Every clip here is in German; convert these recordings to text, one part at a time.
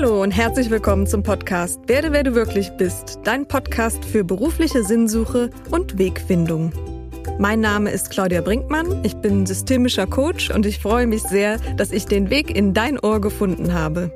Hallo und herzlich willkommen zum Podcast Werde, wer du wirklich bist, dein Podcast für berufliche Sinnsuche und Wegfindung. Mein Name ist Claudia Brinkmann, ich bin systemischer Coach und ich freue mich sehr, dass ich den Weg in dein Ohr gefunden habe.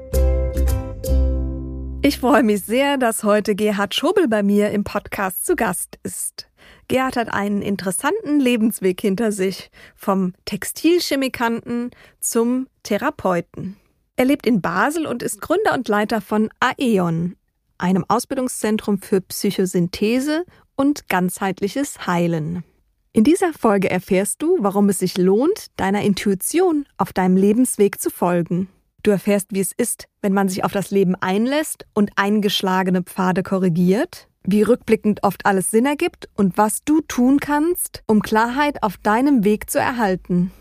Ich freue mich sehr, dass heute Gerhard Schobel bei mir im Podcast zu Gast ist. Gerhard hat einen interessanten Lebensweg hinter sich, vom Textilchemikanten zum Therapeuten. Er lebt in Basel und ist Gründer und Leiter von Aeon, einem Ausbildungszentrum für Psychosynthese und ganzheitliches Heilen. In dieser Folge erfährst du, warum es sich lohnt, deiner Intuition auf deinem Lebensweg zu folgen. Du erfährst, wie es ist, wenn man sich auf das Leben einlässt und eingeschlagene Pfade korrigiert, wie rückblickend oft alles Sinn ergibt und was du tun kannst, um Klarheit auf deinem Weg zu erhalten.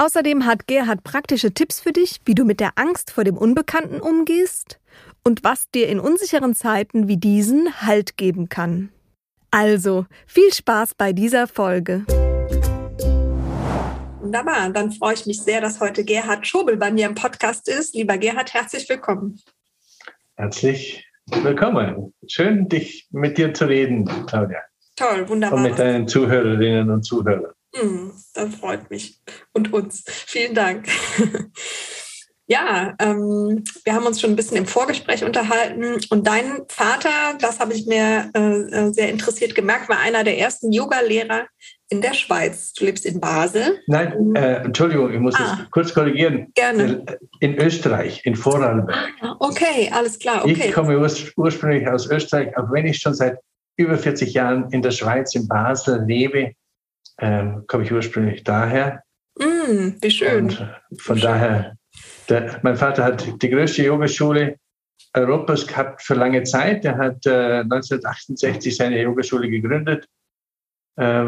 Außerdem hat Gerhard praktische Tipps für dich, wie du mit der Angst vor dem Unbekannten umgehst und was dir in unsicheren Zeiten wie diesen Halt geben kann. Also, viel Spaß bei dieser Folge. Wunderbar, dann freue ich mich sehr, dass heute Gerhard Schobel bei mir im Podcast ist. Lieber Gerhard, herzlich willkommen. Herzlich willkommen. Schön, dich mit dir zu reden, Claudia. Toll, wunderbar. Und mit deinen Zuhörerinnen und Zuhörern. Mm, das freut mich und uns. Vielen Dank. Ja, ähm, wir haben uns schon ein bisschen im Vorgespräch unterhalten und dein Vater, das habe ich mir äh, äh, sehr interessiert gemerkt, war einer der ersten Yoga-Lehrer in der Schweiz. Du lebst in Basel. Nein, äh, Entschuldigung, ich muss ah, das kurz korrigieren. Gerne. Äh, in Österreich, in Vorarlberg. Ah, okay, alles klar. Okay. Ich komme urs ursprünglich aus Österreich, auch wenn ich schon seit über 40 Jahren in der Schweiz, in Basel lebe, ähm, komme ich ursprünglich daher. Mm, wie schön. Und von wie daher. Der, mein Vater hat die größte Yogaschule Europas gehabt für lange Zeit. Er hat äh, 1968 seine Yogaschule gegründet, äh,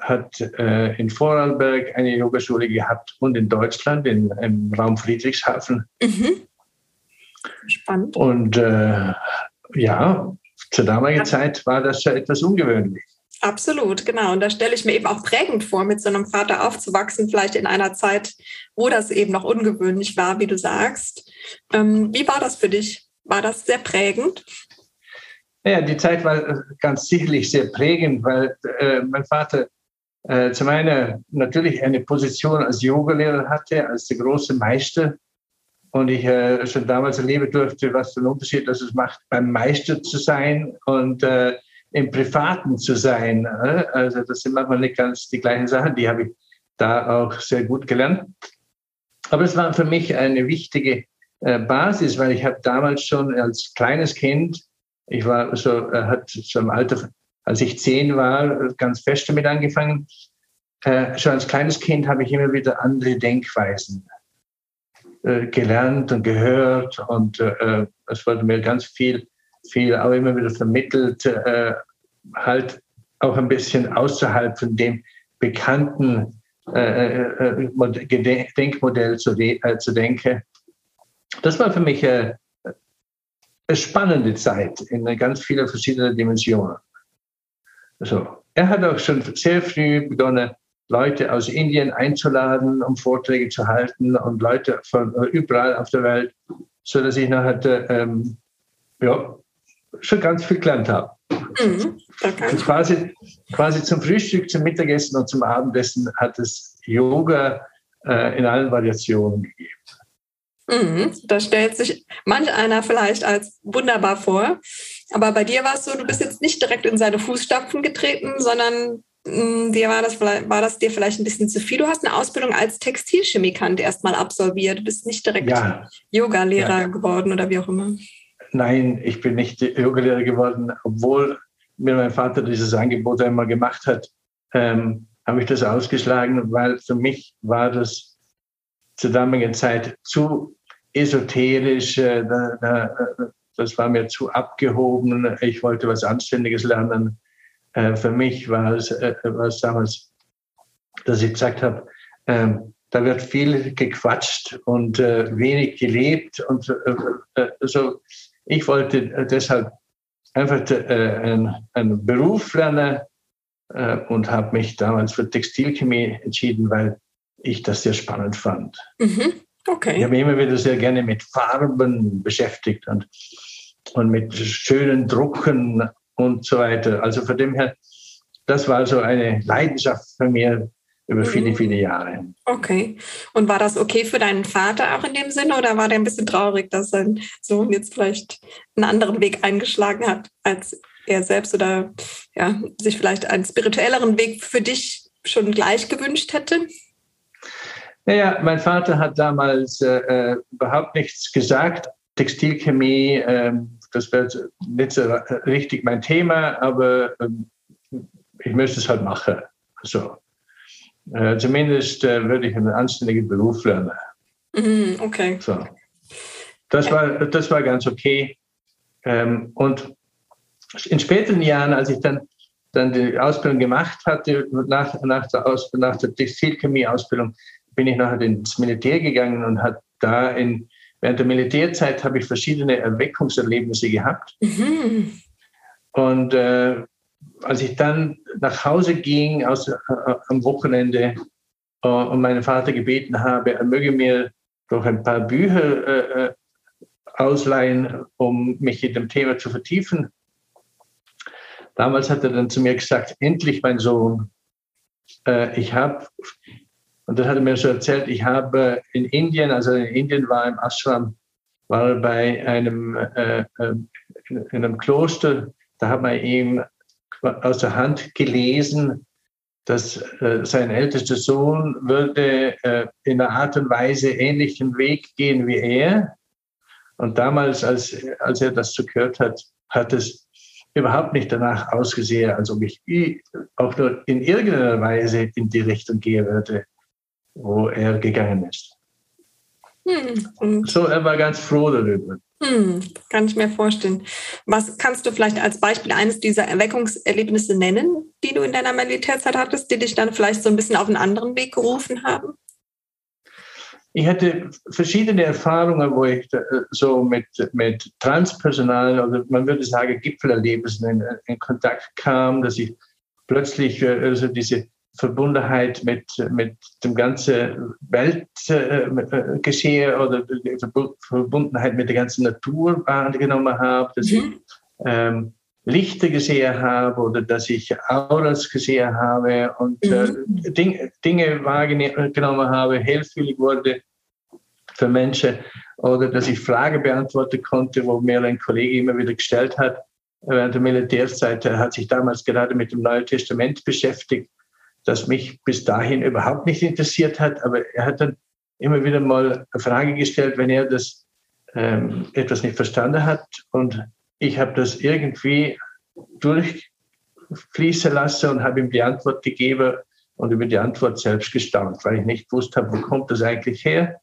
hat äh, in Vorarlberg eine Yogaschule gehabt und in Deutschland, in, im Raum Friedrichshafen. Mhm. Spannend. Und äh, ja, zur damaligen Zeit war das ja etwas ungewöhnlich. Absolut, genau. Und da stelle ich mir eben auch prägend vor, mit so einem Vater aufzuwachsen, vielleicht in einer Zeit, wo das eben noch ungewöhnlich war, wie du sagst. Ähm, wie war das für dich? War das sehr prägend? Ja, die Zeit war äh, ganz sicherlich sehr prägend, weil äh, mein Vater äh, zum einen natürlich eine Position als Yogalehrer hatte, als der große Meister. Und ich äh, schon damals erleben durfte, was für einen Unterschied das es macht, beim Meister zu sein und äh, im Privaten zu sein. Ne? Also das sind manchmal nicht ganz die gleichen Sachen, die habe ich da auch sehr gut gelernt. Aber es war für mich eine wichtige äh, Basis, weil ich habe damals schon als kleines Kind, ich war so, äh, hat so im Alter, als ich zehn war, ganz fest damit angefangen. Äh, schon als kleines Kind habe ich immer wieder andere Denkweisen gelernt und gehört und es wurde mir ganz viel viel auch immer wieder vermittelt, äh, halt auch ein bisschen außerhalb von dem bekannten äh, äh, äh Denkmodell zu, de äh, zu denken. Das war für mich eine spannende Zeit in ganz vielen verschiedenen Dimensionen. Also, er hat auch schon sehr früh begonnen, Leute aus Indien einzuladen, um Vorträge zu halten und Leute von überall auf der Welt, so dass ich nachher ähm, ja, schon ganz viel gelernt habe. Mhm, quasi, quasi zum Frühstück, zum Mittagessen und zum Abendessen hat es Yoga äh, in allen Variationen gegeben. Mhm, da stellt sich manch einer vielleicht als wunderbar vor. Aber bei dir war es so, du bist jetzt nicht direkt in seine Fußstapfen getreten, sondern mh, mm, dir war das, war das dir vielleicht ein bisschen zu viel. Du hast eine Ausbildung als Textilchemikant erstmal absolviert. Du bist nicht direkt ja. Yoga-Lehrer ja. geworden oder wie auch immer nein, ich bin nicht Yogalehrer geworden, obwohl mir mein Vater dieses Angebot einmal gemacht hat, ähm, habe ich das ausgeschlagen, weil für mich war das zur damaligen Zeit zu esoterisch, äh, da, das war mir zu abgehoben, ich wollte was Anständiges lernen. Äh, für mich war es, äh, war es damals, dass ich gesagt habe, ähm, da wird viel gequatscht und äh, wenig gelebt und äh, äh, so ich wollte deshalb einfach äh, einen, Beruf lernen äh, und habe mich damals für Textilchemie entschieden, weil ich das sehr spannend fand. Mhm. Okay. Ich habe mich immer wieder sehr gerne mit Farben beschäftigt und, und mit schönen Drucken und so weiter. Also von dem her, das war so eine Leidenschaft von mir über mhm. viele, viele Jahre. Okay. Und war das okay für deinen Vater auch in dem Sinne oder war der ein bisschen traurig, dass sein Sohn jetzt vielleicht einen anderen Weg eingeschlagen hat als er selbst oder ja, sich vielleicht einen spirituelleren Weg für dich schon gleich gewünscht hätte? Naja, mein Vater hat damals äh, äh überhaupt nichts gesagt. Textilchemie, äh, das wäre nicht so richtig mein Thema, aber äh, ich müsste es halt machen. So. Äh, zumindest äh, würde ich einen anständigen Beruf lernen. Mhm, okay. So. Das, war, das war ganz okay. Ähm, und in späteren Jahren, als ich dann, dann die Ausbildung gemacht hatte, nach, nach der, Aus, nach der Textilchemie-Ausbildung, bin ich nachher ins Militär gegangen und hat da in, während der Militärzeit habe ich verschiedene Erweckungserlebnisse gehabt. Mhm. Und äh, als ich dann nach Hause ging aus, äh, am Wochenende äh, und meinen Vater gebeten habe, er möge mir doch ein paar Bücher äh, äh, ausleihen, um mich in dem Thema zu vertiefen. Damals hat er dann zu mir gesagt, endlich mein Sohn, äh, ich habe, und das hat er mir so erzählt, ich habe in Indien, also in Indien war im Ashram, war er bei einem, äh, äh in einem Kloster, da hat man ihm aus der Hand gelesen, dass äh, sein ältester Sohn würde äh, in einer Art und Weise ähnlichen Weg gehen wie er. Und damals, als, als er das so gehört hat, hat es überhaupt nicht danach ausgesehen, als ob ich auch nur in irgendeiner Weise in die Richtung gehen würde, wo er gegangen ist. Hm. So, er war ganz froh darüber. Hm, kann ich mir vorstellen. Was kannst du vielleicht als Beispiel eines dieser Erweckungserlebnisse nennen, die du in deiner Militärzeit hattest, die dich dann vielleicht so ein bisschen auf einen anderen Weg gerufen haben? Ich hatte verschiedene Erfahrungen, wo ich so mit, mit Transpersonal oder man würde sagen Gipfelerlebnissen in, in Kontakt kam, dass ich plötzlich äh, also diese Verbundenheit mit, mit dem ganzen Weltgeschehen äh, oder die Verbundenheit mit der ganzen Natur wahrgenommen habe, dass mhm. ich ähm, Lichter gesehen habe oder dass ich Auras gesehen habe und äh, mhm. Ding, Dinge wahrgenommen habe, hilfwillig wurde für Menschen oder dass ich Fragen beantworten konnte, wo mir ein Kollege immer wieder gestellt hat. Während der Militärzeit er hat sich damals gerade mit dem Neuen Testament beschäftigt das mich bis dahin überhaupt nicht interessiert hat. Aber er hat dann immer wieder mal eine Frage gestellt, wenn er das ähm, etwas nicht verstanden hat. Und ich habe das irgendwie durchfließen lassen und habe ihm die Antwort gegeben und über die Antwort selbst gestaunt, weil ich nicht wusste, wo kommt das eigentlich her?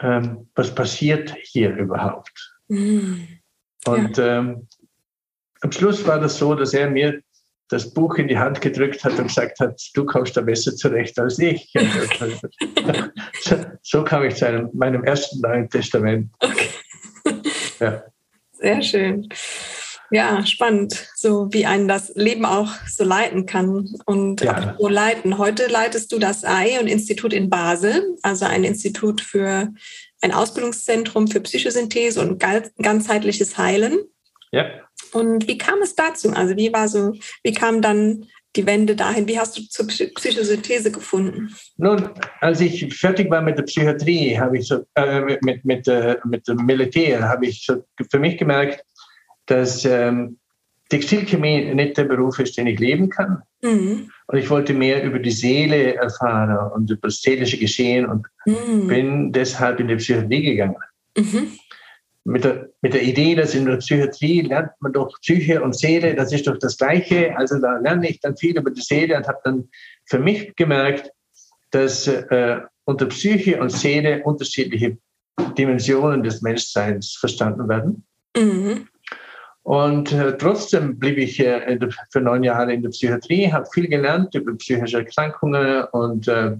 Ähm, was passiert hier überhaupt? Mhm. Und ähm, am Schluss war das so, dass er mir das Buch in die Hand gedrückt hat und gesagt hat, du kommst da besser zurecht als ich. so, kam ich zu einem, meinem ersten Neuen Testament. Okay. Ja. Sehr schön. Ja, spannend, so wie einen das Leben auch so leiten kann und ja. so leiten. Heute leitest du das EI und Institut in Basel, also ein Institut für ein Ausbildungszentrum für Psychosynthese und ganzheitliches Heilen. Ja. Und wie kam es dazu? Also wie war so, wie kam dann die Wende dahin? Wie hast du zur Psychosynthese gefunden? Nun, als ich fertig war mit der Psychiatrie, habe ich so, äh, mit, mit, äh, mit dem Militär, habe ich so für mich gemerkt, dass ähm, Textilchemie nicht der Beruf ist, den ich leben kann. Mhm. Und ich wollte mehr über die Seele erfahren und über das seelische Geschehen und mhm. bin deshalb in die Psychiatrie gegangen. Mhm mit der, mit der Idee, dass in der Psychiatrie lernt man doch Psyche und Seele, das ist doch das Gleiche. Also da lerne ich dann viel über die Seele und habe dann für mich gemerkt, dass äh, unter Psyche und Seele unterschiedliche Dimensionen des Menschseins verstanden werden. Mhm. Und äh, trotzdem blieb ich äh, für neun Jahre in der Psychiatrie, habe viel gelernt über psychische Erkrankungen und äh,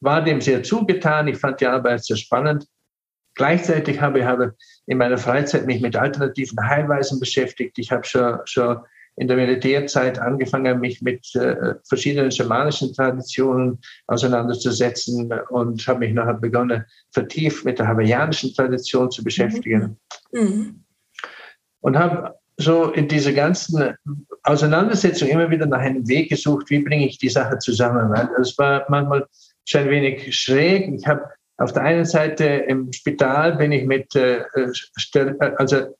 war dem sehr zugetan. Ich fand die Arbeit sehr spannend. Gleichzeitig habe ich habe in meiner Freizeit mich mit alternativen Heilweisen beschäftigt. Ich habe schon, schon in der Militärzeit angefangen, mich mit äh, verschiedenen schamanischen Traditionen auseinanderzusetzen und habe mich nachher begonnen, vertieft mit der hawaiianischen Tradition zu beschäftigen. Mhm. Mhm. Und habe so in dieser ganzen Auseinandersetzung immer wieder nach einem Weg gesucht, wie bringe ich die Sache zusammen. Weil es war manchmal schon ein wenig schräg. Ich habe auf der einen Seite im Spital bin ich mit äh, also,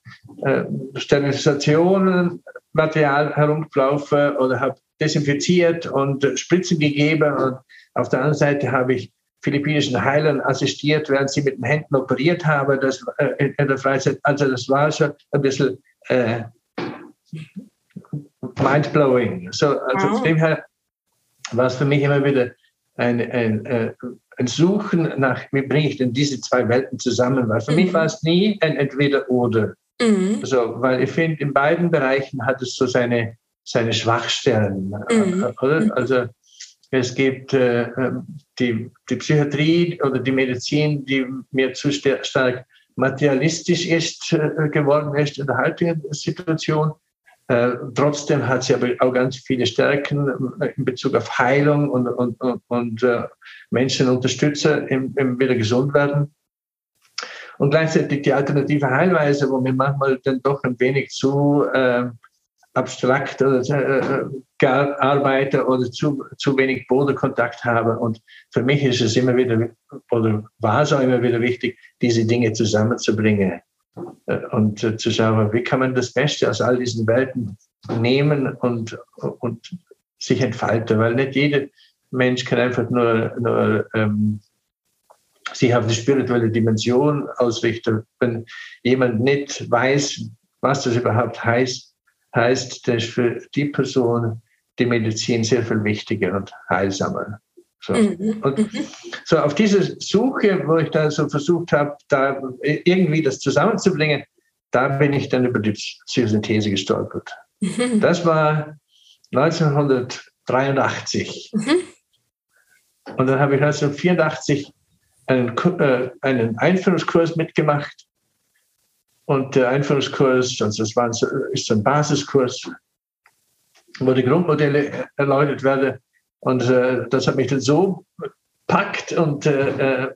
äh, Sterilisationen Material herumgelaufen oder habe desinfiziert und Spritzen gegeben. Und auf der anderen Seite habe ich philippinischen Heilern assistiert, während sie mit den Händen operiert haben. Das, äh, in der Freizeit. Also das war schon ein bisschen äh, mindblowing. So, also wow. von dem her war es für mich immer wieder ein, ein, äh, ein Suchen nach, wie bringe ich denn diese zwei Welten zusammen? Weil für mhm. mich war es nie ein Entweder-Oder. Mhm. Also, weil ich finde, in beiden Bereichen hat es so seine, seine Schwachstellen. Mhm. Oder? Mhm. Also es gibt äh, ähm, die, die Psychiatrie oder die Medizin, die mir zu stark materialistisch ist, äh, geworden ist in der heutigen Situation. Äh, trotzdem hat sie aber auch ganz viele Stärken äh, in Bezug auf Heilung und, und, und, und äh, Menschen unterstützen im, im wieder gesund werden. Und gleichzeitig die alternative Heilweise, wo mir manchmal dann doch ein wenig zu äh, abstrakt oder äh, arbeite oder zu, zu wenig Bodenkontakt habe. Und für mich ist es immer wieder, oder war es auch immer wieder wichtig, diese Dinge zusammenzubringen äh, und äh, zu schauen, wie kann man das Beste aus all diesen Welten nehmen und, und sich entfalten, weil nicht jeder Mensch kann einfach nur, nur ähm, sich auf die spirituelle Dimension ausrichten. Wenn jemand nicht weiß, was das überhaupt heißt, heißt, dass für die Person die Medizin sehr viel wichtiger und heilsamer. So. Mhm. Und mhm. so auf diese Suche, wo ich da so versucht habe, da irgendwie das zusammenzubringen, da bin ich dann über die Psychosynthese gestolpert. Mhm. Das war 1983. Mhm. Und dann habe ich 1984 einen, äh, einen Einführungskurs mitgemacht. Und der Einführungskurs, also das war ist ein Basiskurs, wo die Grundmodelle erläutert werden. Und äh, das hat mich dann so packt und äh, äh,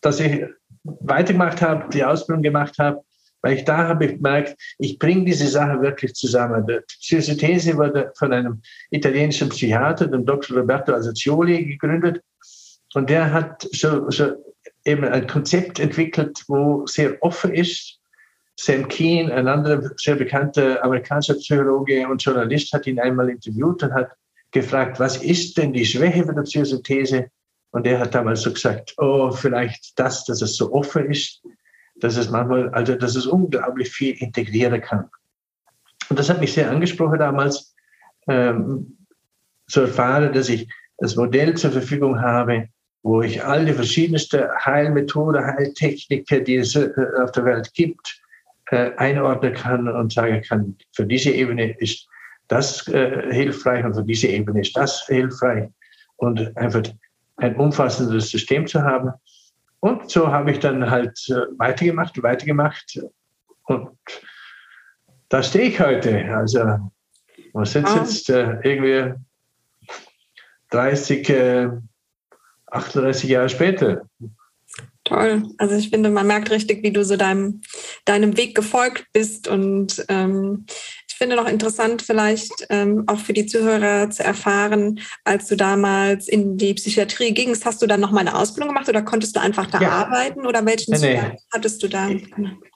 dass ich weitergemacht habe, die Ausbildung gemacht habe, weil ich da habe ich gemerkt, ich bringe diese Sache wirklich zusammen. Die Psychosynthese wurde von einem italienischen Psychiater, dem Dr. Roberto Asazioli, gegründet. Und der hat so, so eben ein Konzept entwickelt, wo sehr offen ist. Sam Keen, ein anderer sehr bekannter amerikanischer Psychologe und Journalist, hat ihn einmal interviewt und hat gefragt, was ist denn die Schwäche von der Psychosynthese? Und er hat damals so gesagt, oh, vielleicht das, dass es so offen ist, dass es manchmal, also dass es unglaublich viel integrieren kann. Und das hat mich sehr angesprochen damals, ähm, zu erfahren, dass ich das Modell zur Verfügung habe, wo ich all die verschiedensten Heilmethoden, Heiltechniken, die es äh, auf der Welt gibt, äh, einordnen kann und sagen kann, für diese Ebene ist das äh, hilfreich und für diese Ebene ist das hilfreich und einfach ein umfassendes System zu haben. Und so habe ich dann halt weitergemacht, weitergemacht und da stehe ich heute. Also man sitzt ah. jetzt irgendwie 30 38 Jahre später. Toll. Also ich finde, man merkt richtig, wie du so deinem, deinem Weg gefolgt bist. Und ähm, finde noch interessant, vielleicht ähm, auch für die Zuhörer zu erfahren, als du damals in die Psychiatrie gingst, hast du dann noch mal eine Ausbildung gemacht oder konntest du einfach da ja. arbeiten oder welchen nee, nee. hattest du da? Ich,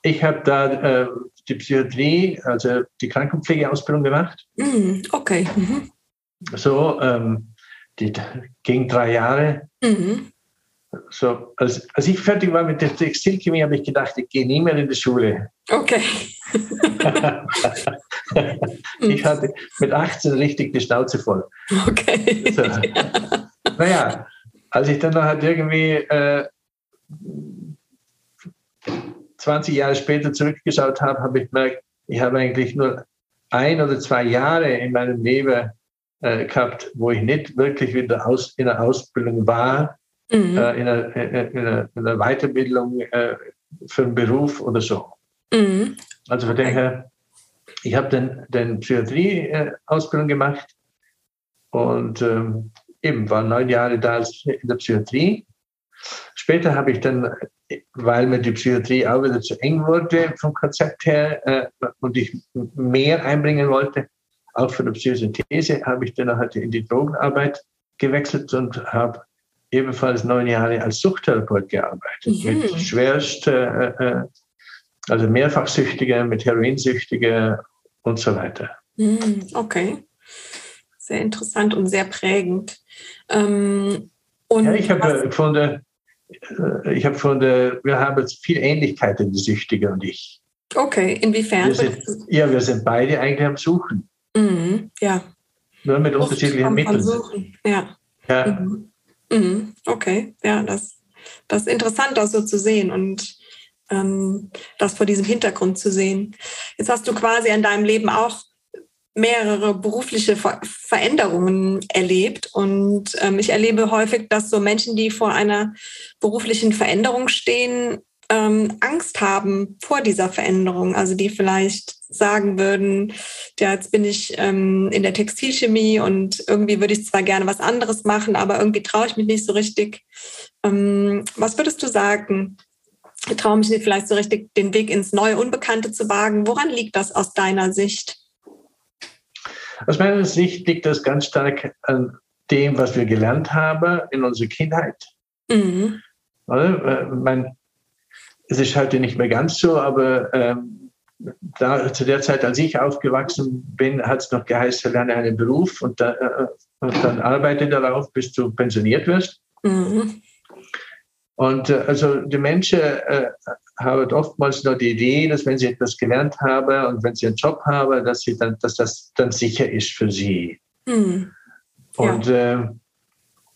ich habe da äh, die Psychiatrie, also die Krankenpflegeausbildung gemacht. Mm, okay. Mhm. So, ähm, die ging drei Jahre. Mhm. So, als, als ich fertig war mit der Textilchemie, habe ich gedacht, ich gehe nie mehr in die Schule. Okay. ich hatte mit 18 richtig die Schnauze voll. Okay. So. Naja, als ich dann halt irgendwie äh, 20 Jahre später zurückgeschaut habe, habe ich gemerkt, ich habe eigentlich nur ein oder zwei Jahre in meinem Leben äh, gehabt, wo ich nicht wirklich wieder aus, in der Ausbildung war, mhm. äh, in, einer, in, einer, in, einer, Weiterbildung äh, für einen Beruf oder so. Mhm. Also von daher ich habe dann den Psychiatrie-Ausbildung gemacht und ähm, eben war neun Jahre da in der Psychiatrie. Später habe ich dann, weil mir die Psychiatrie auch wieder zu eng wurde vom Konzept her äh, und ich mehr einbringen wollte, auch für die Psychosynthese, habe ich dann halt in die Drogenarbeit gewechselt und habe ebenfalls neun Jahre als Suchttherapeut gearbeitet. Mhm. Mit schwerst, äh, äh, also Mehrfachsüchtige, mit Heroinsüchtige und so weiter. Mhm, okay. Sehr interessant und sehr prägend. Ähm, und ja, ich habe von der, äh, ich habe von der, wir haben jetzt viel Ähnlichkeiten, die Süchtige und ich. Okay, inwiefern? Wir sind, ja, wir sind beide eigentlich am Suchen. Mhm, ja. Nur mit unterschiedlichen Mitteln. Suchen. Ja. ja. Mhm. Mhm. Okay, ja, das, das ist interessant, das so zu sehen und ähm, das vor diesem Hintergrund zu sehen. Jetzt hast du quasi in deinem Leben auch mehrere berufliche Ver Veränderungen erlebt. Und ähm, ich erlebe häufig, dass so Menschen, die vor einer beruflichen Veränderung stehen, ähm, Angst haben vor dieser Veränderung. Also die vielleicht sagen würden, ja, jetzt bin ich ähm, in der Textilchemie und irgendwie würde ich zwar gerne was anderes machen, aber irgendwie traue ich mich nicht so richtig. Ähm, was würdest du sagen? Ich traue mich nicht vielleicht so richtig, den Weg ins neue Unbekannte zu wagen. Woran liegt das aus deiner Sicht? Aus meiner Sicht liegt das ganz stark an dem, was wir gelernt haben in unserer Kindheit. Mhm. Äh, mein, es ist heute nicht mehr ganz so, aber ähm, da, zu der Zeit, als ich aufgewachsen bin, hat es noch geheißen, lerne einen Beruf und, da, äh, und, dann arbeite darauf, bis du pensioniert wirst. Mhm. Und äh, also die Menschen äh, haben oftmals nur die Idee, dass wenn sie etwas gelernt haben und wenn sie einen Job haben, dass, sie dann, dass das dann sicher ist für sie. Mhm. Ja. Und äh,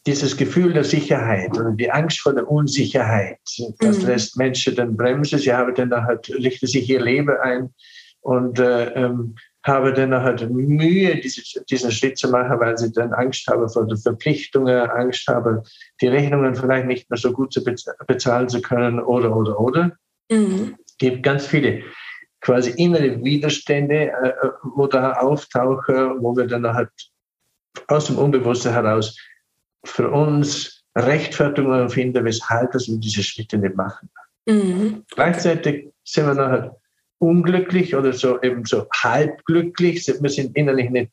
dieses Gefühl der Sicherheit oder die Angst vor der Unsicherheit, das mhm. lässt Menschen dann bremsen. Sie haben dann halt, richten sich ihr Leben ein und äh, ähm, habe dann halt Mühe, diese, diesen Schritt zu machen, weil sie dann Angst haben vor den Verpflichtungen, Angst haben, die Rechnungen vielleicht nicht mehr so gut zu bezahlen zu können oder, oder, oder. Mhm. Es gibt ganz viele quasi innere Widerstände, äh, äh, wo da auftauchen, wo wir dann halt aus dem Unbewussten heraus für uns Rechtfertigungen finden, weshalb wir diese Schritte nicht machen. Mhm. Gleichzeitig sind wir nachher unglücklich oder so eben so halbglücklich. Wir sind innerlich nicht,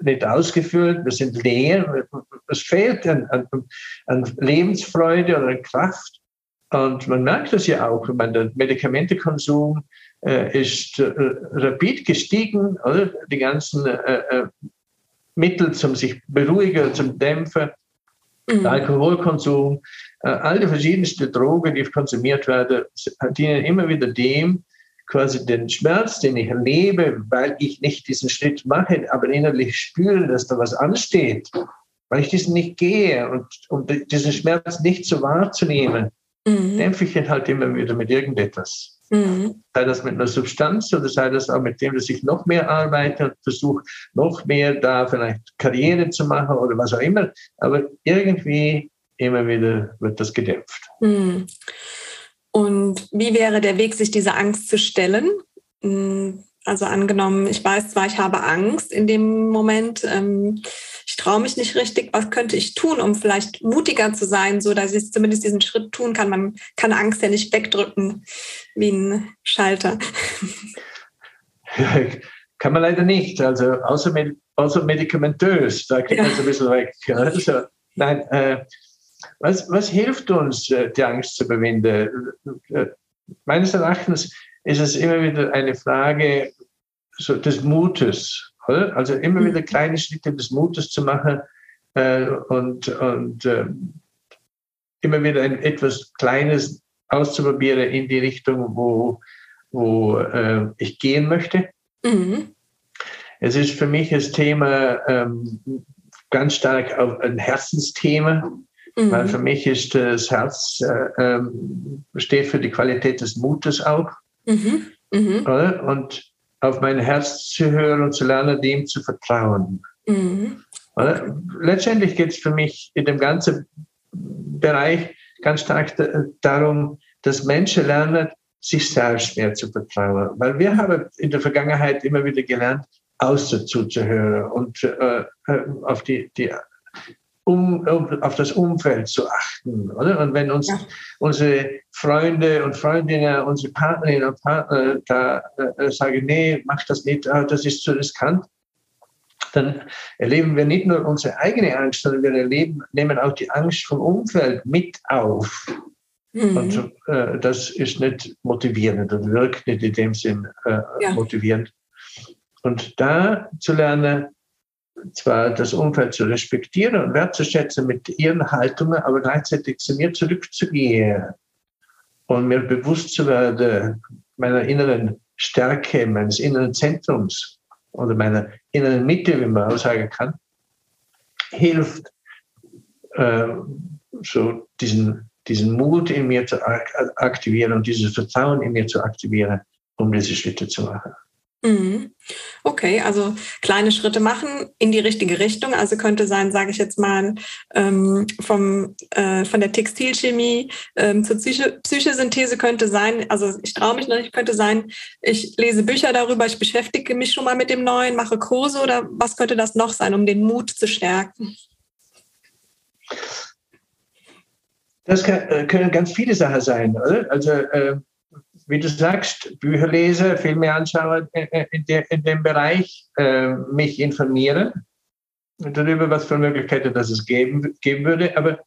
nicht ausgefüllt, wir sind leer. Es fehlt an, an, an Lebensfreude oder an Kraft. Und man merkt das ja auch, wenn man der Medikamentenkonsum äh, ist äh, rapid gestiegen, oder? Die ganzen äh, äh Mittel zum sich beruhigen, zum Dämpfen, mhm. der Alkoholkonsum, äh, all die verschiedensten Drogen, die konsumiert werden, dienen immer wieder dem, quasi den Schmerz, den ich erlebe, weil ich nicht diesen Schritt mache, aber innerlich spüre, dass da was ansteht, weil ich diesen nicht gehe und um diesen Schmerz nicht so wahrzunehmen, mhm. dämpfe ich ihn halt immer wieder mit irgendetwas. Mhm. Sei das mit einer Substanz oder sei das auch mit dem, dass ich noch mehr arbeite und versuche, noch mehr da vielleicht Karriere zu machen oder was auch immer. Aber irgendwie immer wieder wird das gedämpft. Mhm. Und wie wäre der Weg, sich dieser Angst zu stellen? Hm, also angenommen, ich weiß zwar, ich habe Angst in dem Moment, ähm, ich traue mich nicht richtig, was könnte ich tun, um vielleicht mutiger zu sein, so dass ich zumindest diesen Schritt tun kann. Man kann Angst ja nicht wegdrücken wie ein Schalter. kann man leider nicht, also außer, außer medikamentös, da geht ja. man so ein bisschen weg. Also, nein, äh, was, was hilft uns, äh, die Angst zu überwinden? Äh, meines Erachtens ist es immer wieder eine Frage so des Mutes. Also immer mhm. wieder kleine Schritte des Mutes zu machen äh, und, und äh, immer wieder ein, etwas Kleines auszuprobieren in die Richtung, wo, wo äh, ich gehen möchte. Mhm. Es ist für mich das Thema ähm, ganz stark auch ein Herzensthema. Mhm. Weil für mich ist das Herz, äh, ähm, steht für die Qualität des Mutes auch. Mhm. Mhm. Und auf mein Herz zu hören und zu lernen, dem zu vertrauen. Mhm. Letztendlich geht es für mich in dem ganzen Bereich ganz stark darum, dass Menschen lernen, sich selbst mehr zu vertrauen. Weil wir haben in der Vergangenheit immer wieder gelernt, außer zuzuhören und äh, äh, auf die, die um, um, auf das Umfeld zu achten. Oder? Und wenn uns ja. unsere Freunde und Freundinnen, unsere Partnerinnen und Partner da äh, sagen, nee, mach das nicht, ah, das ist zu riskant, dann erleben wir nicht nur unsere eigene Angst, sondern wir erleben, nehmen auch die Angst vom Umfeld mit auf. Mhm. Und äh, das ist nicht motivierend und wirkt nicht in dem Sinn äh, ja. motivierend. Und da zu lernen, zwar das Umfeld zu respektieren und wertzuschätzen mit ihren Haltungen, aber gleichzeitig zu mir zurückzugehen und mir bewusst zu werden meiner inneren Stärke, meines inneren Zentrums oder meiner inneren Mitte, wie man auch sagen kann, hilft, äh, so diesen, diesen Mut in mir zu aktivieren und dieses Vertrauen in mir zu aktivieren, um diese Schritte zu machen. Mhm. Okay, also kleine Schritte machen in die richtige Richtung. Also könnte sein, sage ich jetzt mal, ähm, vom, äh, von der Textilchemie ähm, zur Psyche, Psychosynthese könnte sein, also ich traue mich noch nicht, könnte sein, ich lese Bücher darüber, ich beschäftige mich schon mal mit dem Neuen, mache Kurse oder was könnte das noch sein, um den Mut zu stärken? Das kann, äh, können ganz viele Sachen sein. Oder? Also äh, wie du sagst, Bücher lesen, Filme anschauen in, de, in dem Bereich, äh, mich informieren darüber, was für Möglichkeiten das es geben, geben würde, aber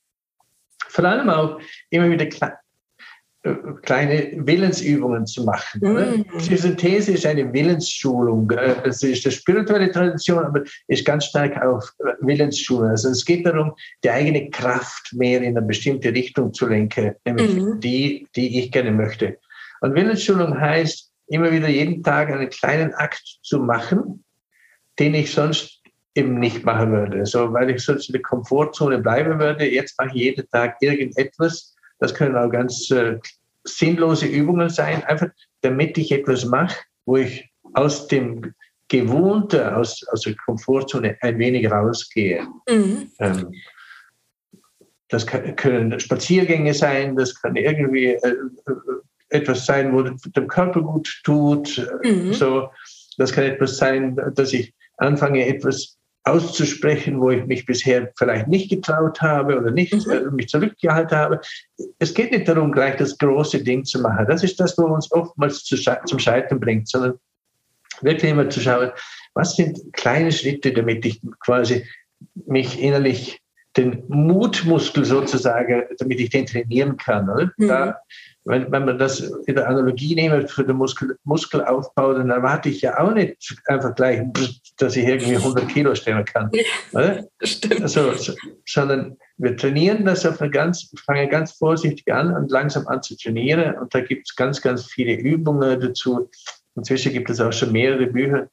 vor allem auch immer wieder kle äh, kleine Willensübungen zu machen. Mhm. Synthese ist eine Willensschulung. Äh, es ist eine spirituelle Tradition, aber ist ganz stark auf Willensschulung. Also es geht darum, die eigene Kraft mehr in eine bestimmte Richtung zu lenken, nämlich mhm. die, die ich gerne möchte. Und Willensschulung heißt, immer wieder jeden Tag einen kleinen Akt zu machen, den ich sonst eben nicht machen würde. So, weil ich sonst in der Komfortzone bleiben würde. Jetzt mache ich jeden Tag irgendetwas. Das können auch ganz äh, sinnlose Übungen sein, einfach damit ich etwas mache, wo ich aus dem Gewohnte, aus, aus der Komfortzone ein wenig rausgehe. Mhm. Ähm, das kann, können Spaziergänge sein, das kann irgendwie äh, etwas sein, wo dem Körper gut tut. Mhm. So, das kann etwas sein, dass ich anfange, etwas auszusprechen, wo ich mich bisher vielleicht nicht getraut habe oder nicht mhm. äh, mich zurückgehalten habe. Es geht nicht darum, gleich das große Ding zu machen. Das ist das, was uns oftmals zu, zum Scheitern bringt, sondern wirklich immer zu schauen, was sind kleine Schritte, damit ich quasi mich innerlich den Mutmuskel sozusagen, damit ich den trainieren kann. Mhm. Da wenn, wenn man das in der Analogie nehmen für den Muskel, Muskelaufbau, dann erwarte ich ja auch nicht einfach gleich, dass ich irgendwie 100 Kilo stellen kann. Ja, stimmt. Also, sondern wir trainieren das auf eine ganz, fangen ganz vorsichtig an und langsam an zu trainieren. Und da gibt es ganz, ganz viele Übungen dazu. Inzwischen gibt es auch schon mehrere Bücher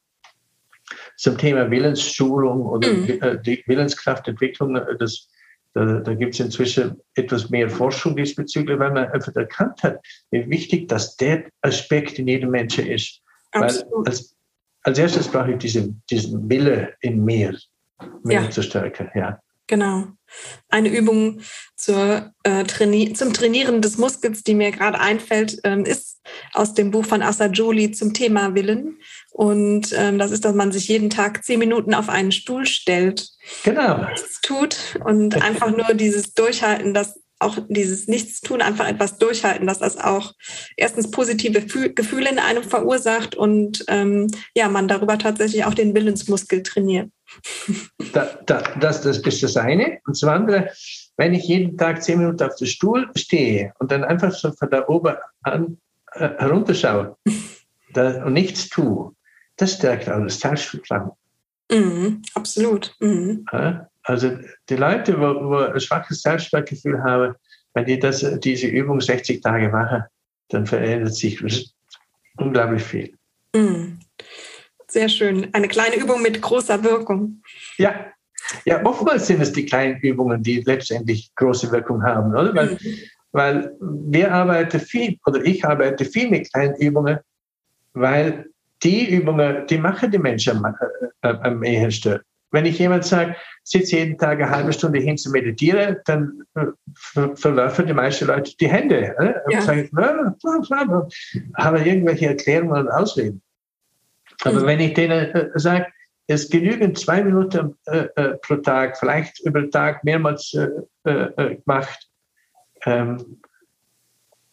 zum Thema Willensschulung oder mhm. Äh, Willenskraftentwicklung. Das da, da gibt es inzwischen etwas mehr Forschung diesbezüglich, weil man einfach erkannt hat, wie wichtig dass der Aspekt in jedem Menschen ist. Absolut. Weil als, als erstes brauche ich diesen, diesen Wille in mir, mehr ja. zu stärken. Ja. Genau. Eine Übung zur, äh, Traini zum Trainieren des Muskels, die mir gerade einfällt, ähm, ist aus dem Buch von Assa Jolie zum Thema Willen. Und ähm, das ist, dass man sich jeden Tag zehn Minuten auf einen Stuhl stellt. Genau. Nichts tut und einfach nur dieses Durchhalten, das auch dieses Nichtstun, einfach etwas durchhalten, dass das auch erstens positive Gefühle in einem verursacht und ähm, ja, man darüber tatsächlich auch den Willensmuskel trainiert. Da, da, das, das ist das eine. Und das andere, wenn ich jeden Tag zehn Minuten auf dem Stuhl stehe und dann einfach so von da oben an, herunterschaue da, und nichts tue, das stärkt auch das Selbstvertrauen. Mhm, absolut. Mhm. Also die Leute, wo, wo ein schwaches Selbstwertgefühl haben, wenn die das, diese Übung 60 Tage machen, dann verändert sich unglaublich viel. Mhm. Sehr schön. Eine kleine Übung mit großer Wirkung. Ja. Ja, oftmals sind es die kleinen Übungen, die letztendlich große Wirkung haben, oder? Weil, mhm. Weil wir arbeiten viel, oder ich arbeite viel mit kleinen Übungen, weil die Übungen, die machen die Menschen am, äh, am ehesten wenn ich jemand sage, sitze jeden Tag eine halbe Stunde hin zu meditieren, dann äh, verwerfen die meisten Leute die Hände äh, und ja. sagen, haben irgendwelche Erklärungen und Ausreden. Aber mhm. wenn ich denen äh, sage, es genügen zwei Minuten äh, äh, pro Tag, vielleicht über den Tag mehrmals äh, äh, gemacht, ähm,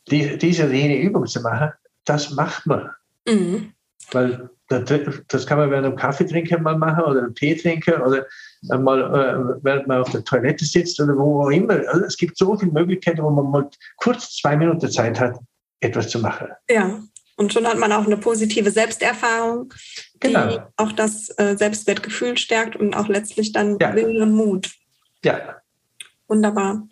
die, diese jene Übung zu machen, das macht man. Mhm. Weil das kann man während einem Kaffee trinken mal machen oder einem Tee trinken oder mal äh, während man auf der Toilette sitzt oder wo auch immer. Also es gibt so viele Möglichkeiten, wo man mal kurz zwei Minuten Zeit hat, etwas zu machen. Ja, und schon hat man auch eine positive Selbsterfahrung, die genau. auch das äh, Selbstwertgefühl stärkt und auch letztlich dann ja. Willen und Mut. Ja. Wunderbar.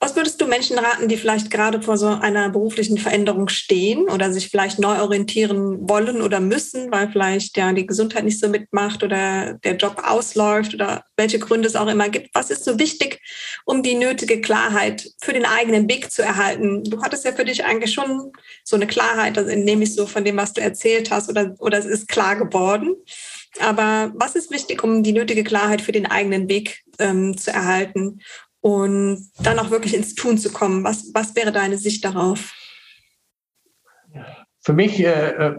Was würdest du Menschen raten, die vielleicht gerade vor so einer beruflichen Veränderung stehen oder sich vielleicht neu orientieren wollen oder müssen, weil vielleicht ja die Gesundheit nicht so mitmacht oder der Job ausläuft oder welche Gründe es auch immer gibt? Was ist so wichtig, um die nötige Klarheit für den eigenen Weg zu erhalten? Du hattest ja für dich eigentlich schon so eine Klarheit, also nehme ich so von dem, was du erzählt hast, oder, oder es ist klar geworden. Aber was ist wichtig, um die nötige Klarheit für den eigenen Weg ähm, zu erhalten? Und dann auch wirklich ins Tun zu kommen. Was, was wäre deine Sicht darauf? Für mich äh, äh,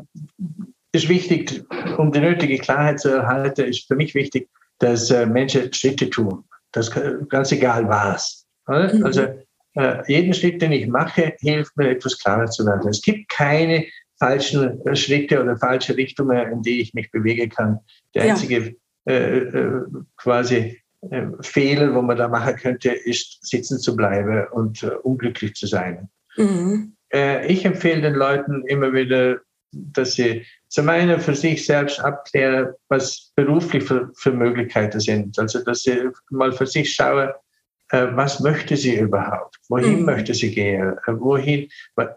ist wichtig, um die nötige Klarheit zu erhalten, ist für mich wichtig, dass äh, Menschen Schritte tun. Das ganz egal was. Mhm. Also äh, jeden Schritt, den ich mache, hilft mir etwas klarer zu werden. Es gibt keine falschen Schritte oder falsche Richtungen, in die ich mich bewegen kann. Der einzige ja. äh, äh quasi Fehler, wo man da machen könnte, ist sitzen zu bleiben und äh, unglücklich zu sein. Mhm. Äh, ich empfehle den Leuten immer wieder, dass sie zum einen für sich selbst abklären, was beruflich für, für Möglichkeiten sind. Also, dass sie mal für sich schauen, was möchte sie überhaupt? Wohin mhm. möchte sie gehen? Äh, wohin,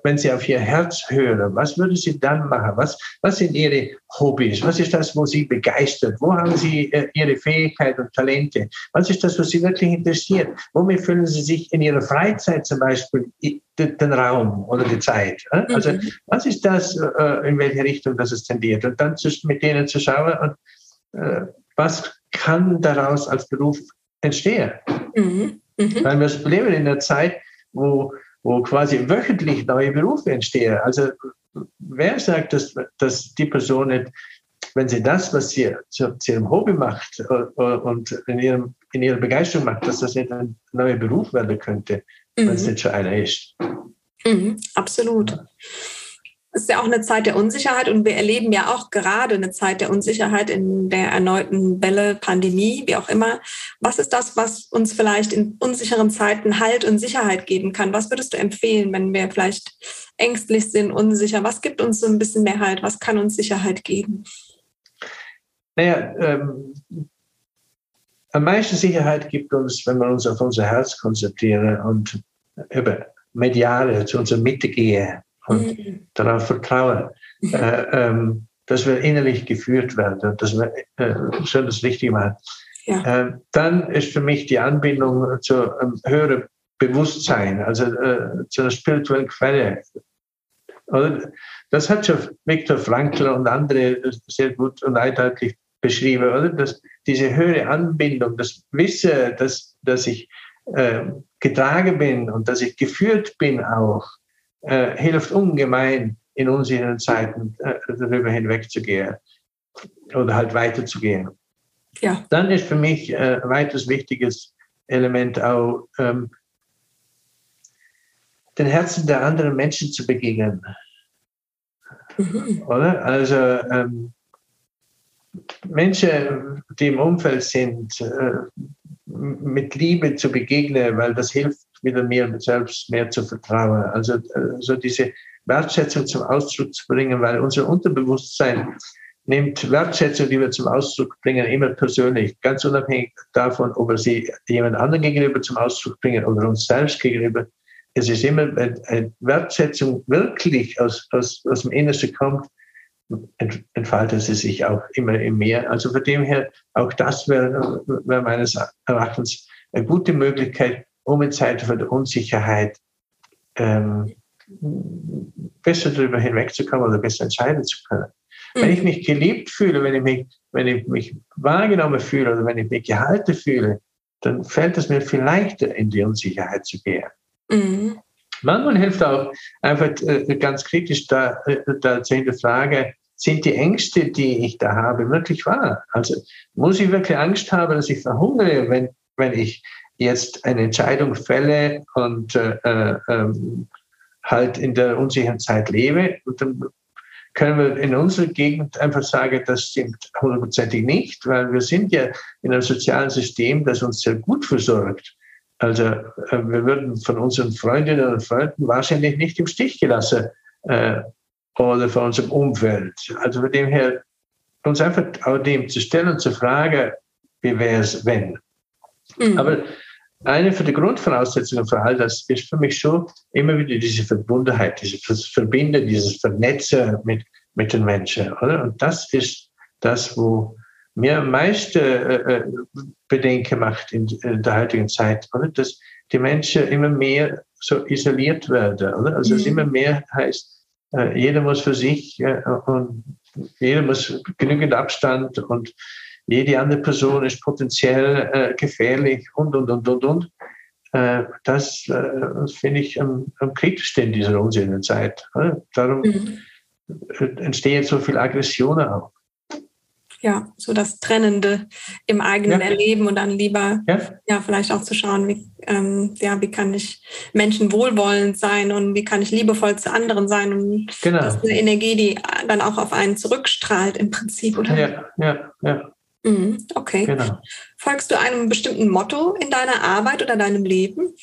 wenn sie auf ihr Herz hören, was würde sie dann machen? Was, was sind ihre Hobbys? Was ist das, wo sie begeistert? Wo haben sie äh, ihre Fähigkeiten und Talente? Was ist das, was sie wirklich interessiert? Womit fühlen sie sich in ihrer Freizeit zum Beispiel den Raum oder die Zeit? Also, mhm. was ist das, in welche Richtung das es tendiert? Und dann mit denen zu schauen, was kann daraus als Beruf entstehen? Mhm. Mhm. Weil wir leben in einer Zeit, wo, wo quasi wöchentlich neue Berufe entstehen. Also wer sagt, dass, dass die Person nicht, wenn sie das, was sie zu, zu ihrem Hobby macht äh, äh, und in, ihrem, in ihrer Begeisterung macht, dass das nicht ein neuer Beruf werden könnte, mhm. wenn es nicht schon einer ist. Mhm, absolut. Es ist ja auch eine Zeit der Unsicherheit und wir erleben ja auch gerade eine Zeit der Unsicherheit in der erneuten Welle, Pandemie, wie auch immer. Was ist das, was uns vielleicht in unsicheren Zeiten Halt und Sicherheit geben kann? Was würdest du empfehlen, wenn wir vielleicht ängstlich sind, unsicher? Was gibt uns so ein bisschen mehr Halt? Was kann uns Sicherheit geben? Naja, ähm, am meisten Sicherheit gibt uns, wenn wir uns auf unser Herz konzentrieren und über Mediale zu unserer Mitte gehen und mhm. darauf vertrauen, mhm. äh, ähm, dass wir innerlich geführt werden, dass wir äh, schon das Richtige machen. Ja. Äh, dann ist für mich die Anbindung zu einem höheren Bewusstsein, also äh, zu einer spirituellen Quelle. Oder? Das hat schon Viktor Frankl und andere sehr gut und eindeutig beschrieben, oder? Dass diese höhere Anbindung, das Wissen, dass, dass ich äh, getragen bin und dass ich geführt bin auch, äh, hilft ungemein in unsicheren Zeiten äh, darüber hinwegzugehen oder halt weiterzugehen. Ja. Dann ist für mich äh, weiteres wichtiges Element auch, ähm, den Herzen der anderen Menschen zu begegnen. Mhm. Oder? Also ähm, Menschen, die im Umfeld sind, äh, mit Liebe zu begegnen, weil das hilft wieder mir selbst mehr zu vertrauen. Also so diese Wertschätzung zum Ausdruck zu bringen, weil unser Unterbewusstsein nimmt Wertschätzung, die wir zum Ausdruck bringen, immer persönlich, ganz unabhängig davon, ob wir sie jemand anderen gegenüber zum Ausdruck bringen oder uns selbst gegenüber. Es ist immer, wenn Wertschätzung wirklich aus, aus, aus dem Innersten kommt, entfaltet sie sich auch immer mehr. Also von dem her, auch das wäre, wäre meines Erachtens eine gute Möglichkeit, um in Zeiten von der Unsicherheit ähm, besser darüber hinwegzukommen oder besser entscheiden zu können. Wenn ich mich geliebt fühle, wenn ich mich, wenn ich mich wahrgenommen fühle oder wenn ich mich gehalten fühle, dann fällt es mir viel leichter, in die Unsicherheit zu gehen. Mhm. Manchmal hilft auch einfach äh, ganz kritisch da, äh, da zu hinterfragen, sind die Ängste, die ich da habe, wirklich wahr? Also muss ich wirklich Angst haben, dass ich verhungere, wenn, wenn ich jetzt eine Entscheidung fälle und äh, äh, ähm, halt in der unsicheren Zeit lebe? Und dann können wir in unserer Gegend einfach sagen, das stimmt hundertprozentig nicht, weil wir sind ja in einem sozialen System, das uns sehr gut versorgt. Also äh, wir würden von unseren Freundinnen und Freunden wahrscheinlich nicht im Stich gelassen äh, oder von unserem Umfeld. Also von dem her, uns einfach auch dem zu stellen, zu fragen, wie wäre es, wenn. Mhm. Aber eine von den Grundvoraussetzungen für all das ist für mich schon immer wieder diese Verbundenheit, dieses Verbinden, dieses Vernetzen mit, mit den Menschen. Oder? Und das ist das, wo mir am meisten äh, äh, Bedenken macht in, in, der heutigen Zeit, oder? dass die Menschen immer mehr so isoliert werden. Oder? Also mhm. es immer mehr heißt, äh, jeder muss für sich äh, und jeder muss genügend Abstand und jede andere Person ist potenziell äh, gefährlich und, und, und, und, und. Äh, das äh, finde ich am, am kritischsten in dieser unsinnigen Zeit. Oder? Darum mhm. entsteht so viel Aggression auch ja, so das Trennende im eigenen ja. Erleben und dann lieber ja. ja vielleicht auch zu schauen, wie, ähm, ja, wie kann ich Menschen wohlwollend sein und wie kann ich liebevoll zu anderen sein und genau. das ist eine Energie, die dann auch auf einen zurückstrahlt im Prinzip, oder? Ja, ja, ja. Mhm, okay. Genau. Folgst du einem bestimmten Motto in deiner Arbeit oder deinem Leben?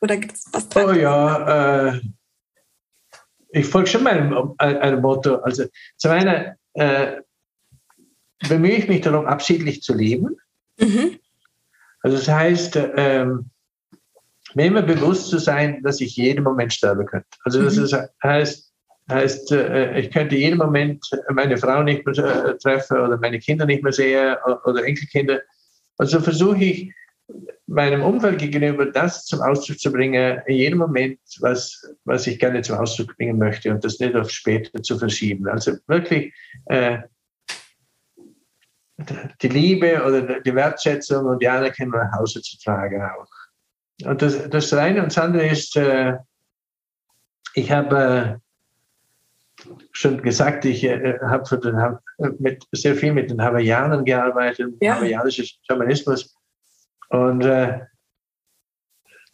Oder gibt es was dran? Oh ja, äh, ich folge schon meinem einem Motto. Also zum einen äh, bemühe ich mich darum, absichtlich zu leben. Mhm. Also das heißt, ähm, mir immer bewusst zu sein, dass ich jeden Moment sterben könnte. Also das mhm. ist, heißt, heißt äh, ich könnte jeden Moment meine Frau nicht mehr äh, treffen oder meine Kinder nicht mehr sehen oder Enkelkinder. Also versuche ich meinem Umfeld gegenüber das zum Ausdruck zu bringen, in jedem Moment, was, was ich gerne zum Ausdruck bringen möchte und das nicht auf später zu verschieben. Also wirklich äh, die Liebe oder die Wertschätzung und die Anerkennung nach Hause zu tragen auch. Und das, das eine und das andere ist, äh, ich habe äh, schon gesagt, ich äh, habe mit, sehr viel mit den Hawaiianern gearbeitet, ja. hawaiianischer Schamanismus. Und äh,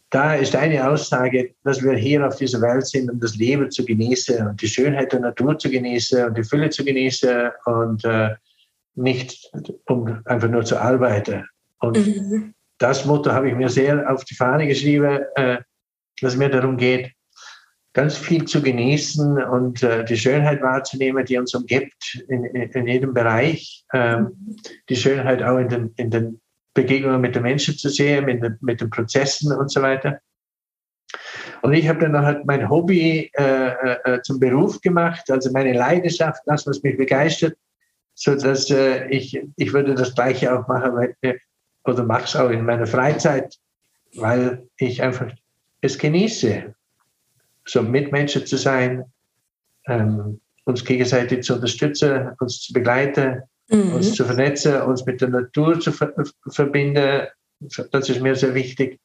da ist eine Aussage, dass wir hier auf dieser Welt sind, um das Leben zu genießen und die Schönheit der Natur zu genießen und die Fülle zu genießen und äh, nicht um einfach nur zu arbeiten. Und mhm. das Motto habe ich mir sehr auf die Fahne geschrieben, äh, dass es mir darum geht, ganz viel zu genießen und äh, die Schönheit wahrzunehmen, die uns umgibt in, in, in jedem Bereich. Ähm, die Schönheit auch in den, in den Begegnungen mit den Menschen zu sehen, mit den, mit den Prozessen und so weiter. Und ich habe dann halt mein Hobby äh, äh, zum Beruf gemacht, also meine Leidenschaft, das, was mich begeistert, so dass äh, ich, ich würde das Gleiche auch machen, äh, oder mache es auch in meiner Freizeit, weil ich einfach es genieße, so mit Menschen zu sein, ähm, uns gegenseitig zu unterstützen, uns zu begleiten, mhm. uns zu vernetzen, uns mit der Natur zu ver verbinden. Das ist mir sehr wichtig.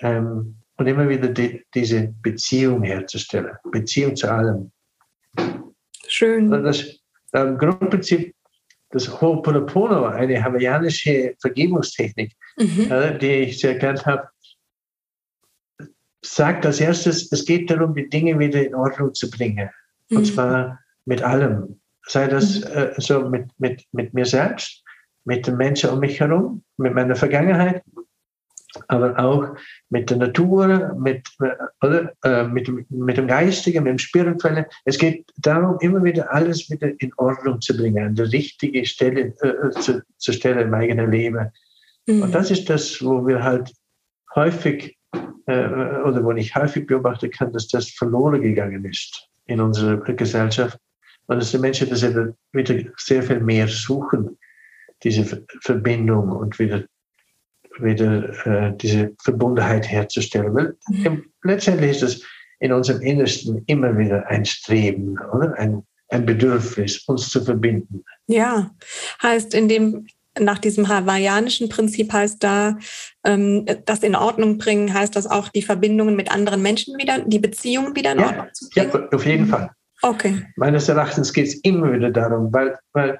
Ähm, und immer wieder die, diese Beziehung herzustellen, Beziehung zu allem. Schön. Und das, im Grundprinzip das Ho'oponopono, eine hawaiianische Vergebungstechnik, mhm. äh, die ich sehr gelernt habe, sagt als erstes, es geht darum, die Dinge wieder in Ordnung zu bringen. Mhm. Und zwar mit allem. Sei das mhm. äh, so mit, mit, mit mir selbst, mit den Menschen um mich herum, mit meiner Vergangenheit, aber auch mit der Natur, mit, oder, äh, mit, mit dem Geistigen, mit dem Spirituellen. Es geht darum, immer wieder alles wieder in Ordnung zu bringen, an der richtigen Stelle äh, zu, zu stellen im eigenen Leben. Mhm. Und das ist das, wo wir halt häufig, äh, oder wo ich häufig beobachten kann, dass das verloren gegangen ist in unserer Gesellschaft. Und dass die Menschen das wieder sehr viel mehr suchen, diese Verbindung und wieder wieder äh, diese Verbundenheit herzustellen. Weil mhm. letztendlich ist es in unserem Innersten immer wieder ein Streben, oder? Ein, ein Bedürfnis, uns zu verbinden. Ja, heißt in dem nach diesem hawaiianischen Prinzip heißt da, ähm, das in Ordnung bringen, heißt das auch die Verbindungen mit anderen Menschen wieder, die Beziehungen wieder in ja, Ordnung zu bringen? Ja, auf jeden Fall. Okay. Meines Erachtens geht es immer wieder darum, weil, weil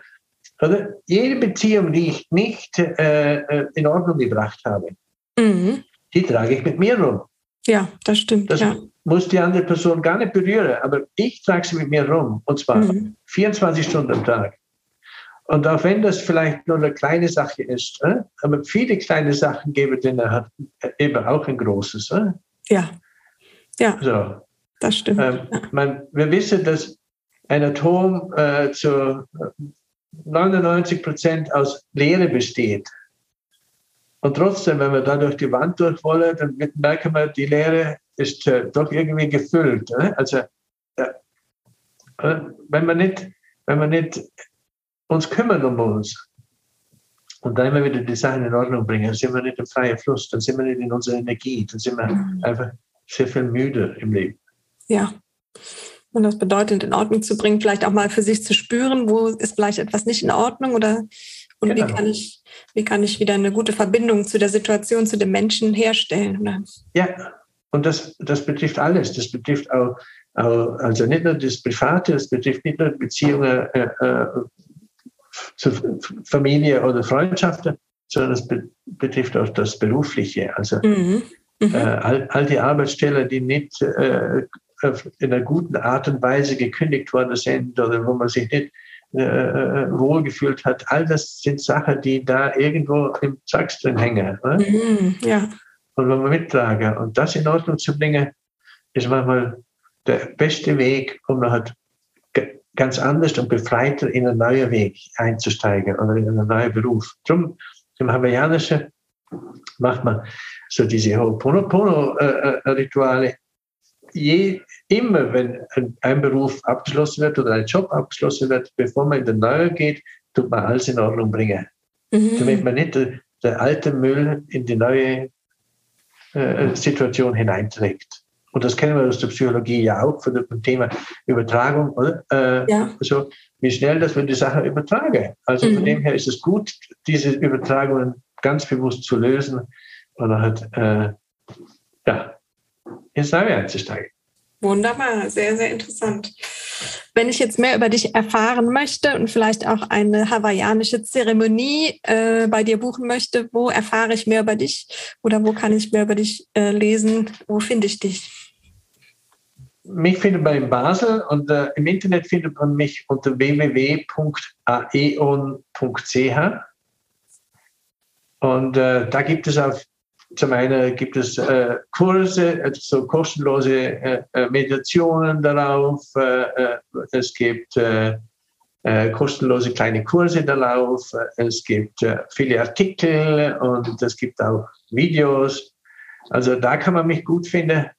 oder? jede Beziehung, die ich nicht äh, äh, in Ordnung gebracht habe, mhm. die trage ich mit mir rum. Ja, das stimmt. Das ja. muss die andere Person gar nicht berühren, aber ich trage sie mit mir rum und zwar mhm. 24 Stunden am Tag. Und auch wenn das vielleicht nur eine kleine Sache ist, äh, aber viele kleine Sachen geben denen hat eben auch ein großes. Äh? Ja, ja. So. Das stimmt. Ähm, man, wir wissen, dass ein Atom äh, zu 99 Prozent aus Leere besteht. Und trotzdem, wenn wir da durch die Wand durch wollen, dann merken wir, die Leere ist äh, doch irgendwie gefüllt. Äh? Also, äh, wenn wir nicht, wenn wir nicht uns kümmern um uns und dann immer wieder die Sachen in Ordnung bringen, dann sind wir nicht im freien Fluss, dann sind wir nicht in unserer Energie, dann sind wir mhm. einfach sehr viel müde im Leben. Ja. Und das bedeutet, in Ordnung zu bringen, vielleicht auch mal für sich zu spüren, wo ist vielleicht etwas nicht in Ordnung oder und genau. wie kann ich, wie kann ich wieder eine gute Verbindung zu der Situation, zu dem Menschen herstellen? Oder? Ja, und das, das betrifft alles. Das betrifft auch, auch, also nicht nur das Private, das betrifft nicht nur Beziehungen äh, äh, zur Familie oder Freundschaften, sondern es be betrifft auch das Berufliche. Also mhm. Mhm. Äh, all, all, die Arbeitsstellen, die nicht äh, in einer guten Art und Weise gekündigt worden sind oder wo man sich nicht äh, äh, wohlgefühlt hat. All das sind Sachen, die da irgendwo im Zacks drin hängen. Mhm, ja. Und wenn wir mittragen. Und das in Ordnung zu bringen, ist manchmal der beste Weg, um noch ganz anders und befreiter in einen neuen Weg einzusteigen oder in einen neuen Beruf. Drum, im Hawaiianischen macht man so diese Ho'oponopono-Rituale. Äh, je, immer, wenn ein Beruf abgeschlossen wird oder ein Job abgeschlossen wird, bevor man in den neuen geht, tut man alles in Ordnung bringen. Mhm. Damit man nicht den, den alten Müll in die neue äh, Situation hineinträgt. Und das kennen wir aus der Psychologie ja auch von dem Thema Übertragung, oder? Äh, ja. Also, wie schnell, dass wir die Sache übertragen. Also mhm. von dem her ist es gut, diese Übertragungen ganz bewusst zu lösen und halt, äh, ja, ins Neue einzusteigen. Wunderbar, sehr, sehr interessant. Wenn ich jetzt mehr über dich erfahren möchte und vielleicht auch eine hawaiianische Zeremonie äh, bei dir buchen möchte, wo erfahre ich mehr über dich oder wo kann ich mehr über dich äh, lesen? Wo finde ich dich? Mich findet man in Basel und äh, im Internet findet man mich unter www.aeon.ch. Und äh, da gibt es auf zum einen gibt es äh, Kurse, also kostenlose äh, äh, Meditationen darauf. Äh, es gibt kostenlose kleine Kurse darauf. Es gibt viele Artikel und es gibt auch Videos. Also da kann man mich gut finden.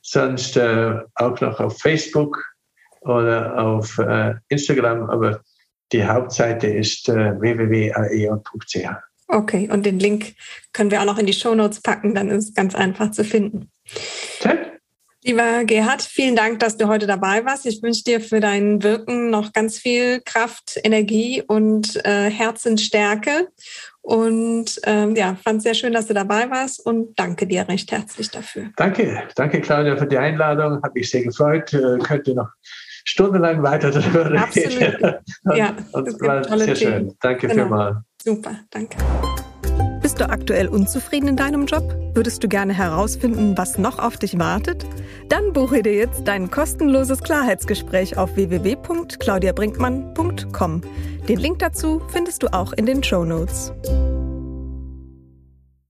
Sonst auch noch auf Facebook oder auf Instagram. Aber die Hauptseite ist www.aeon.ch. Okay, und den Link können wir auch noch in die Show Notes packen, dann ist es ganz einfach zu finden. Okay. Lieber Gerhard, vielen Dank, dass du heute dabei warst. Ich wünsche dir für dein Wirken noch ganz viel Kraft, Energie und äh, Herzensstärke. Und ähm, ja, fand es sehr schön, dass du dabei warst und danke dir recht herzlich dafür. Danke, danke Claudia für die Einladung. Hat mich sehr gefreut. Äh, könnte noch stundenlang weiter darüber reden. Absolut. ja, und, war sehr Themen. schön. Danke genau. vielmals. Super, danke. Bist du aktuell unzufrieden in deinem Job? Würdest du gerne herausfinden, was noch auf dich wartet? Dann buche dir jetzt dein kostenloses Klarheitsgespräch auf www.claudiabrinkmann.com. Den Link dazu findest du auch in den Show Notes.